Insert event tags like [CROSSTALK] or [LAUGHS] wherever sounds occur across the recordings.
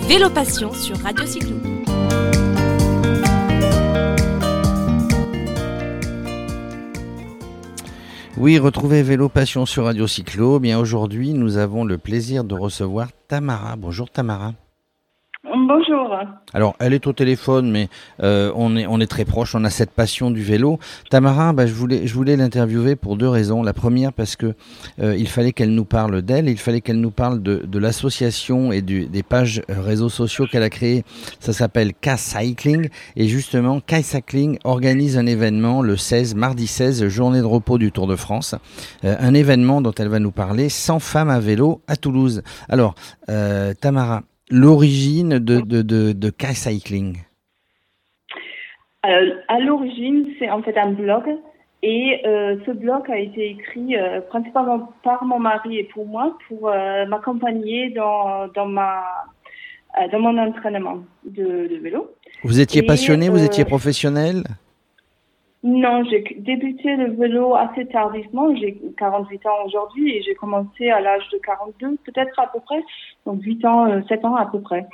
Vélo Passion sur Radio Cyclo. Oui, retrouvez Vélo Passion sur Radio Cyclo. Bien aujourd'hui, nous avons le plaisir de recevoir Tamara. Bonjour Tamara. Bonjour. Alors, elle est au téléphone, mais euh, on, est, on est très proche, on a cette passion du vélo. Tamara, bah, je voulais, je voulais l'interviewer pour deux raisons. La première, parce que euh, il fallait qu'elle nous parle d'elle, il fallait qu'elle nous parle de, de l'association et du, des pages réseaux sociaux qu'elle a créées. Ça s'appelle K-Cycling. Et justement, K-Cycling organise un événement le 16, mardi 16, journée de repos du Tour de France. Euh, un événement dont elle va nous parler, 100 femmes à vélo à Toulouse. Alors, Tamara, l'origine de, de, de, de K-Cycling euh, À l'origine, c'est en fait un blog. Et euh, ce blog a été écrit euh, principalement par mon mari et pour moi pour euh, m'accompagner dans, dans, ma, dans mon entraînement de, de vélo. Vous étiez Et, passionné, vous étiez professionnel? Non, j'ai débuté le vélo assez tardivement. J'ai 48 ans aujourd'hui et j'ai commencé à l'âge de 42, peut-être à peu près. Donc 8 ans, euh, 7 ans à peu près.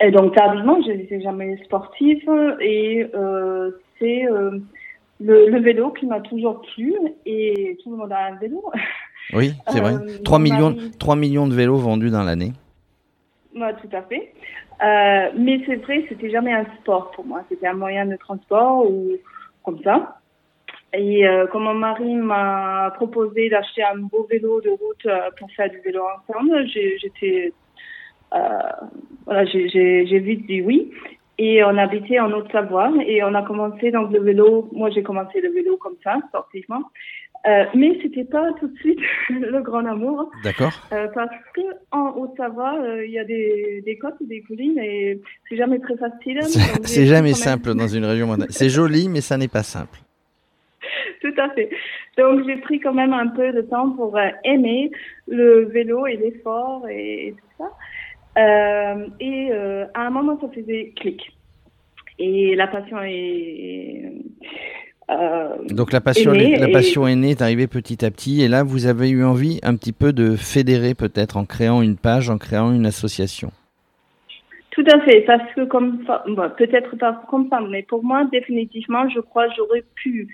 Et donc tardivement, je n'étais jamais sportive et euh, c'est euh, le, le vélo qui m'a toujours plu et tout le monde a un vélo. [LAUGHS] Oui, c'est vrai. Euh, 3 mon millions, mari- 3 millions de vélos vendus dans l'année. Ouais, tout à fait. Euh, mais c'est vrai, c'était jamais un sport pour moi. C'était un moyen de transport ou comme ça. Et euh, quand mon mari m'a proposé d'acheter un beau vélo de route euh, pour faire du vélo ensemble, j'étais, euh, voilà, j'ai vite dit oui. Et on habitait en Haute-Savoie et on a commencé donc le vélo. Moi, j'ai commencé le vélo comme ça, sportivement. Euh, mais c'était pas tout de suite [LAUGHS] le grand amour. D'accord Euh, parce que en Haute-Savoie, euh, il y a des, des côtes, des collines et c'est jamais très facile. Donc, [LAUGHS] C'est jamais simple dans une région [LAUGHS] montagne. C'est joli, mais ça n'est pas simple. Tout à fait. Donc j'ai pris quand même un peu de temps pour euh, aimer le vélo et l'effort et, et tout ça. Euh, et euh, à un moment, ça faisait clic. Et la passion est... euh, Donc la passion, la et- est née, est arrivée petit à petit. Et là, vous avez eu envie un petit peu de fédérer peut-être en créant une page, en créant une association. Tout à fait, parce que comme bon, peut-être pas comme femme, mais pour moi définitivement, je crois que j'aurais pu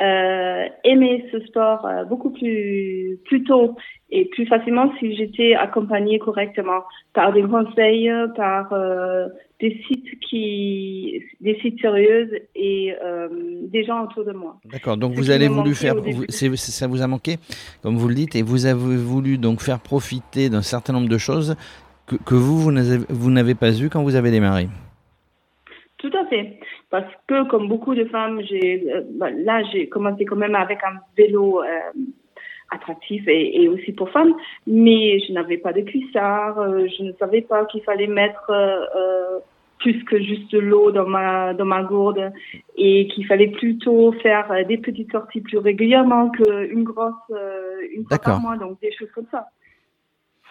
euh, aimer ce sport euh, beaucoup plus plus tôt et plus facilement si j'étais accompagnée correctement par des conseils, par euh, des sites qui des sites sérieux et euh, des gens autour de moi. D'accord. Donc vous avez voulu faire, vous- ça vous a manqué, comme vous le dites, et vous avez voulu donc faire profiter d'un certain nombre de choses que, que vous vous n'avez- pas eu quand vous avez démarré. Tout à fait. Parce que, comme beaucoup de femmes, j'ai, euh, bah, là, j'ai commencé quand même avec un vélo euh, attractif et, et aussi pour femmes, mais je n'avais pas de cuissard, euh, je ne savais pas qu'il fallait mettre euh, plus que juste de l'eau dans ma dans ma gourde et qu'il fallait plutôt faire euh, des petites sorties plus régulièrement qu'une grosse euh, une fois par mois, donc des choses comme ça.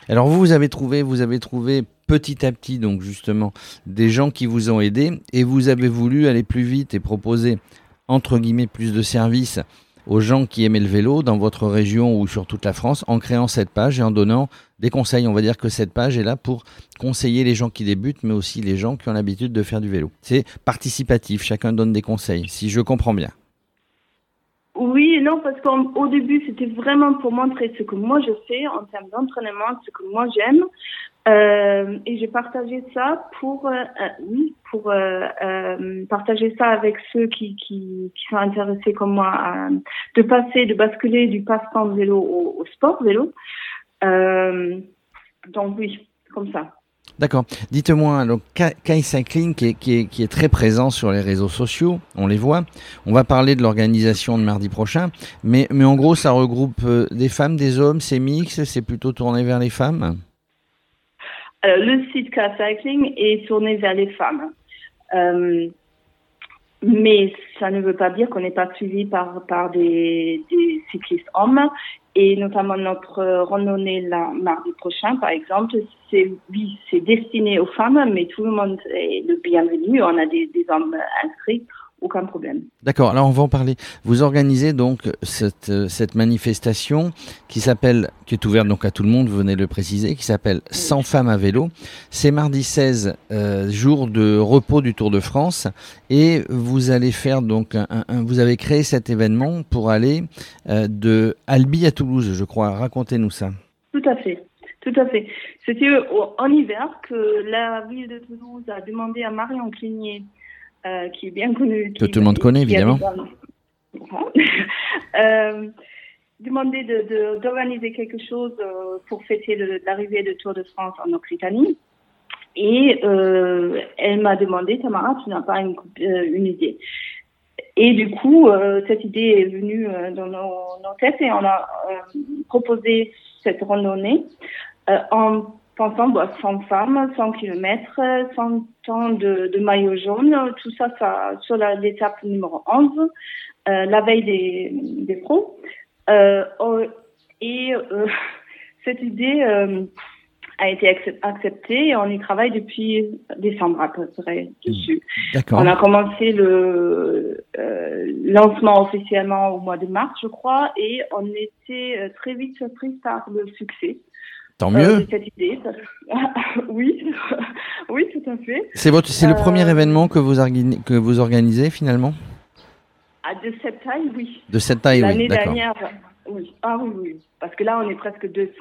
Alors vous, vous avez trouvé, vous avez trouvé petit à petit donc justement des gens qui vous ont aidé et vous avez voulu aller plus vite et proposer entre guillemets plus de services aux gens qui aimaient le vélo dans votre région ou sur toute la France en créant cette page et en donnant des conseils. On va dire que cette page est là pour conseiller les gens qui débutent mais aussi les gens qui ont l'habitude de faire du vélo. C'est participatif, chacun donne des conseils si je comprends bien. Oui et non, parce qu'au début, c'était vraiment pour montrer ce que moi je fais en termes d'entraînement, ce que moi j'aime. Euh, et j'ai partagé ça pour, euh, euh, oui, pour partager ça avec ceux qui, sont intéressés comme moi à, de passer, de basculer du passe-temps vélo au, sport vélo. Donc oui, comme ça. D'accord. Dites-moi, donc Kai Cycling qui est, très présent sur les réseaux sociaux, on les voit. On va parler de l'organisation de mardi prochain, mais, mais en gros, ça regroupe des femmes, des hommes, c'est mix, c'est plutôt tourné vers les femmes? Alors, le site Car Cycling est tourné vers les femmes. Euh, mais ça ne veut pas dire qu'on n'est pas suivi par, par des, des cyclistes hommes. Et notamment notre randonnée là, mardi prochain, par exemple, c'est oui, c'est destiné aux femmes, mais tout le monde est le bienvenu. On a des, des hommes inscrits aucun problème. D'accord, alors on va en parler. Vous organisez donc cette, cette manifestation qui s'appelle, qui est ouverte donc à tout le monde, vous venez de le préciser, qui s'appelle 100 femmes à vélo. C'est mardi 16, euh, jour de repos du Tour de France, et vous allez faire donc, un, vous avez créé cet événement pour aller euh, de Albi à Toulouse, je crois. Racontez-nous ça. Tout à fait. Tout à fait. C'était en hiver que la ville de Toulouse a demandé à Marion Cligné euh, qui est bien connu. Que tout le monde connaît, évidemment. [LAUGHS] euh, demandé d'organiser de, quelque chose euh, pour fêter l'arrivée du Tour de France en Occitanie. Et euh, elle m'a demandé, Tamara, tu n'as pas une, une, idée Et du coup, cette idée est venue dans nos, nos, têtes et on a proposé cette randonnée en pensant, bah, 100 femmes, 100 km, 100 temps de, de maillot jaune, tout ça, ça sur l'étape numéro 11, euh, la veille des, des pros. Euh, oh, et euh, [LAUGHS] cette idée a été acceptée et on y travaille depuis décembre à peu près dessus. On a commencé le lancement officiellement au mois de mars, je crois, et on était très vite surpris par le succès. Tant mieux. [LAUGHS] oui, [LAUGHS] oui, tout à fait. C'est votre, c'est le premier euh, événement que vous, que vous organisez finalement? Ah, De cette taille, oui. De cette taille, oui. L'année dernière, oui. Ah oui, oui. Parce que là, on est presque 200.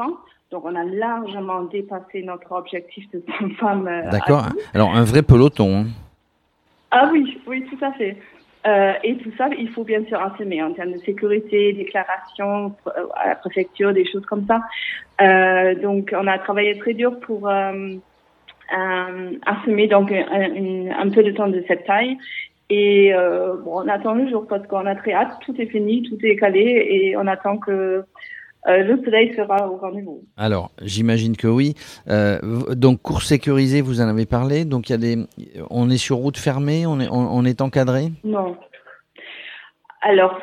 Donc, on a largement dépassé notre objectif de 100 femmes. Euh, d'accord. Alors, un vrai peloton. Hein. Ah oui, oui, tout à fait. Euh, et tout ça, il faut bien sûr assumer en termes de sécurité, déclaration euh, à la préfecture, des choses comme ça. Euh, donc, on a travaillé très dur pour euh, donc un, un, peu de temps de cette taille. Et bon, on attend le jour parce qu'on a très hâte. Tout est fini, tout est calé et on attend que euh, le soleil sera au rendez-vous. Alors, j'imagine que oui. Euh, donc, cours sécurisée, vous en avez parlé. Donc, il y a des, on est sur route fermée, on est, on, est encadré? Non. Alors,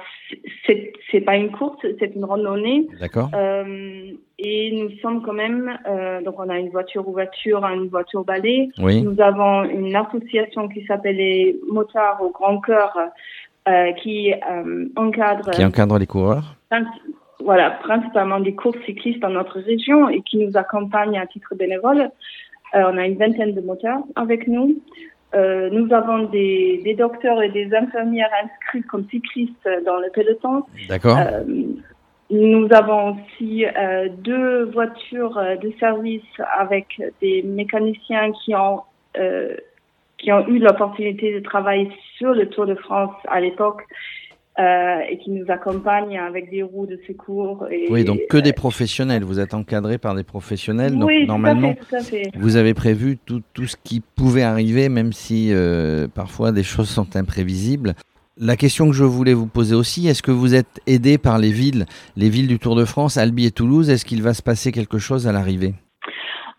c'est, c'est pas une course, c'est une randonnée. D'accord. Euh, et nous sommes quand même, donc on a une voiture voiture, une voiture balai. Oui. Nous avons une association qui s'appelle les Motards au Grand Cœur, qui encadre. Qui encadre les coureurs voilà, principalement des courses cyclistes dans notre région et qui nous accompagnent à titre bénévole. Euh, on a une vingtaine de moteurs avec nous. Euh, nous avons des, des, docteurs et des infirmières inscrits comme cyclistes dans le peloton. D'accord. Euh, nous avons aussi deux voitures de service avec des mécaniciens qui ont qui ont eu l'opportunité de travailler sur le Tour de France à l'époque euh, et qui nous accompagnent avec des roues de secours. Et, oui, donc que des professionnels. Vous êtes encadré par des professionnels. Donc oui, normalement, tout à fait, tout à fait. vous avez prévu tout, tout ce qui pouvait arriver, même si euh, parfois des choses sont imprévisibles. La question que je voulais vous poser aussi, est-ce que vous êtes aidé par les villes, les villes du Tour de France, Albi et Toulouse? Est-ce qu'il va se passer quelque chose à l'arrivée?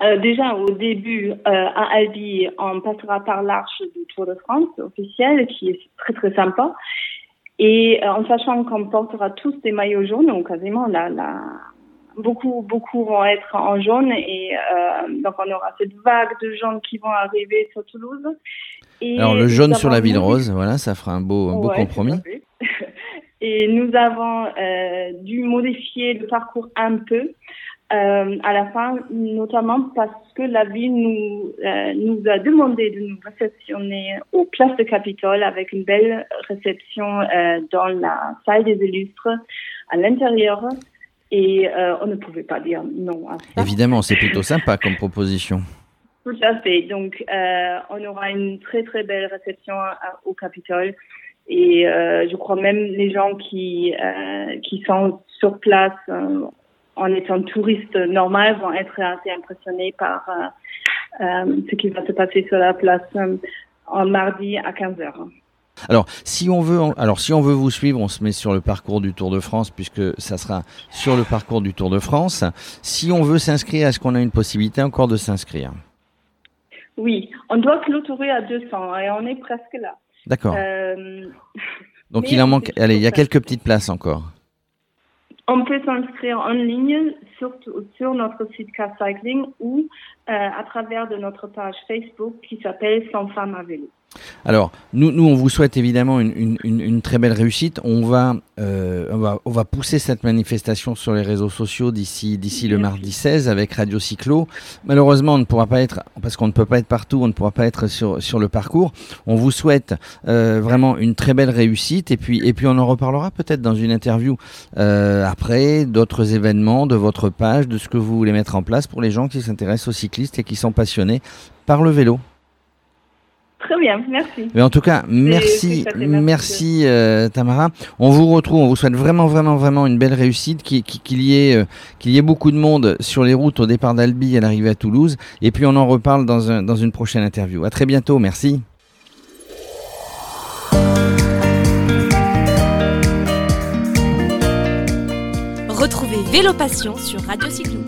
Euh, déjà, au début, euh, à Albi, on passera par l'arche du Tour de France officiel, qui est très très sympa. Et euh, en sachant qu'on portera tous des maillots jaunes, donc quasiment là, là, beaucoup, beaucoup vont être en jaune et euh, donc on aura cette vague de jaunes qui vont arriver sur Toulouse. Et Alors le jaune sur la ville rose, voilà, ça fera un beau, un beau compromis. [LAUGHS] Et nous avons euh, dû modifier le parcours un peu euh, à la fin, notamment parce que la ville nous, euh, nous a demandé de nous réceptionner au Place de Capitole avec une belle réception euh, dans la salle des illustres à l'intérieur. Et on ne pouvait pas dire non à ça. Évidemment, c'est plutôt sympa comme proposition. Tout à fait. Donc, on aura une très très belle réception à, au Capitole. Et je crois même les gens qui qui sont sur place en étant touriste normal, vont être assez impressionnés par euh, euh, ce qui va se passer sur la place euh, en mardi à 15 h alors, si on veut, alors si on veut vous suivre, on se met sur le parcours du Tour de France puisque ça sera sur le parcours du Tour de France. Si on veut s'inscrire, est-ce qu'on a une possibilité encore de s'inscrire? Oui, on doit clôturer à 200 et on est presque là. D'accord. Euh, Donc [LAUGHS] il en manque. Allez, il y a quelques petites places encore. On peut s'inscrire en ligne sur, sur notre site Car Cycling ou euh, à travers de notre page Facebook qui s'appelle Sans femmes à vélo. Alors, nous, on vous souhaite évidemment une, très belle réussite. On va, euh, on va, pousser cette manifestation sur les réseaux sociaux d'ici, d'ici le mardi 16 avec Radio Cyclo. Malheureusement, on ne pourra pas être, parce qu'on ne peut pas être partout, on ne pourra pas être sur, le parcours. On vous souhaite euh, vraiment une très belle réussite et puis, et puis on en reparlera peut-être dans une interview euh, après d'autres événements, de votre page, de ce que vous voulez mettre en place pour les gens qui s'intéressent aux cyclistes et qui sont passionnés par le vélo. Très bien, merci. Mais en tout cas, merci, merci euh, Tamara. On vous retrouve, on vous souhaite vraiment, vraiment, vraiment une belle réussite, qu'il y, ait, euh, qu'il y ait beaucoup de monde sur les routes au départ d'Albi à l'arrivée à Toulouse. Et puis on en reparle dans, un, dans une prochaine interview. À très bientôt, merci. Retrouvez Vélo Passion sur Radio Cyclo.